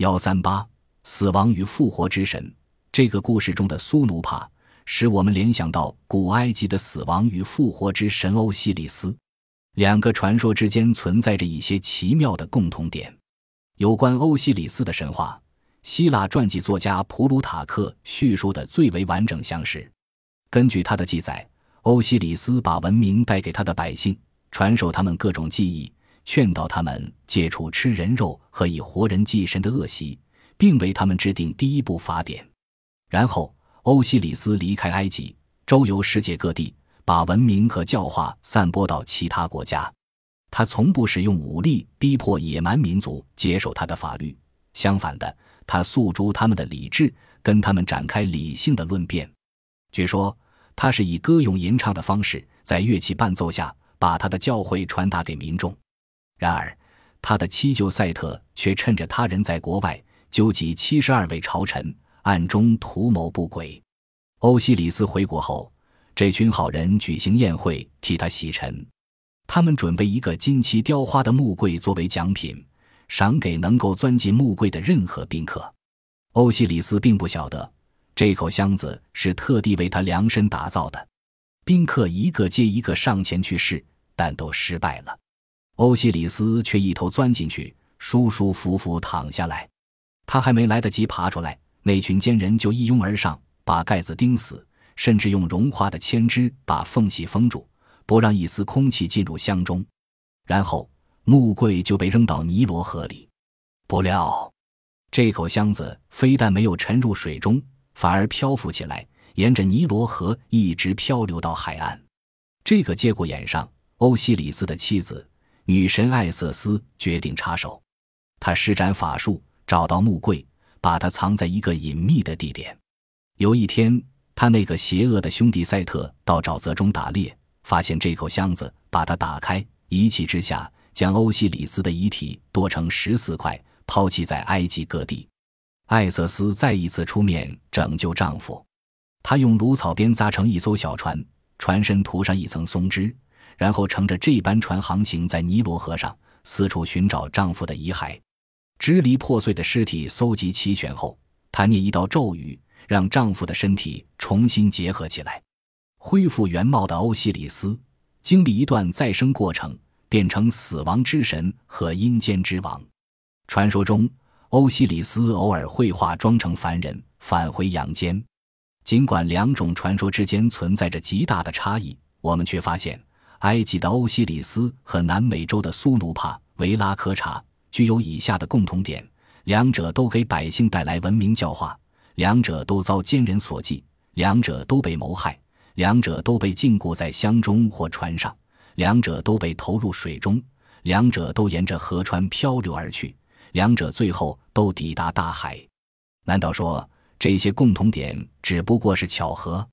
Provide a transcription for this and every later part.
幺三八，死亡与复活之神。这个故事中的苏努帕，使我们联想到古埃及的死亡与复活之神欧西里斯。两个传说之间存在着一些奇妙的共同点。有关欧西里斯的神话，希腊传记作家普鲁塔克叙述的最为完整详实。根据他的记载，欧西里斯把文明带给他的百姓，传授他们各种技艺，劝导他们戒除吃人肉和以活人祭神的恶习，并为他们制定第一部法典。然后，欧西里斯离开埃及，周游世界各地。把文明和教化散播到其他国家，他从不使用武力逼迫野蛮民族接受他的法律。相反的，他诉诸他们的理智，跟他们展开理性的论辩。据说，他是以歌咏吟唱的方式，在乐器伴奏下，把他的教诲传达给民众。然而，他的七舅赛特却趁着他人在国外，纠集七十二位朝臣，暗中图谋不轨。欧西里斯回国后。这群好人举行宴会替他洗尘，他们准备一个金漆雕花的木柜作为奖品，赏给能够钻进木柜的任何宾客。欧西里斯并不晓得，这口箱子是特地为他量身打造的。宾客一个接一个上前去试，但都失败了。欧西里斯却一头钻进去，舒舒服服躺下来。他还没来得及爬出来，那群奸人就一拥而上，把盖子钉死。甚至用融化的铅汁把缝隙封住，不让一丝空气进入箱中。然后木柜就被扔到尼罗河里。不料，这口箱子非但没有沉入水中，反而漂浮起来，沿着尼罗河一直漂流到海岸。这个节骨眼上，欧西里斯的妻子女神艾瑟斯决定插手。她施展法术，找到木柜，把它藏在一个隐秘的地点。有一天。他那个邪恶的兄弟赛特到沼泽中打猎，发现这口箱子，把它打开，一气之下将欧西里斯的遗体剁成十四块，抛弃在埃及各地。艾瑟斯再一次出面拯救丈夫，她用芦草编扎成一艘小船，船身涂上一层松脂，然后乘着这班船航行在尼罗河上，四处寻找丈夫的遗骸。支离破碎的尸体搜集齐全后，她念一道咒语。让丈夫的身体重新结合起来，恢复原貌的欧西里斯经历一段再生过程，变成死亡之神和阴间之王。传说中，欧西里斯偶尔会化妆成凡人，返回阳间。尽管两种传说之间存在着极大的差异，我们却发现，埃及的欧西里斯和南美洲的苏努帕维拉科查具有以下的共同点：两者都给百姓带来文明教化。两者都遭奸人所击，两者都被谋害，两者都被禁锢在箱中或船上，两者都被投入水中，两者都沿着河川漂流而去，两者最后都抵达大海。难道说这些共同点只不过是巧合？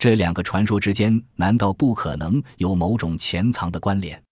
这两个传说之间难道不可能有某种潜藏的关联？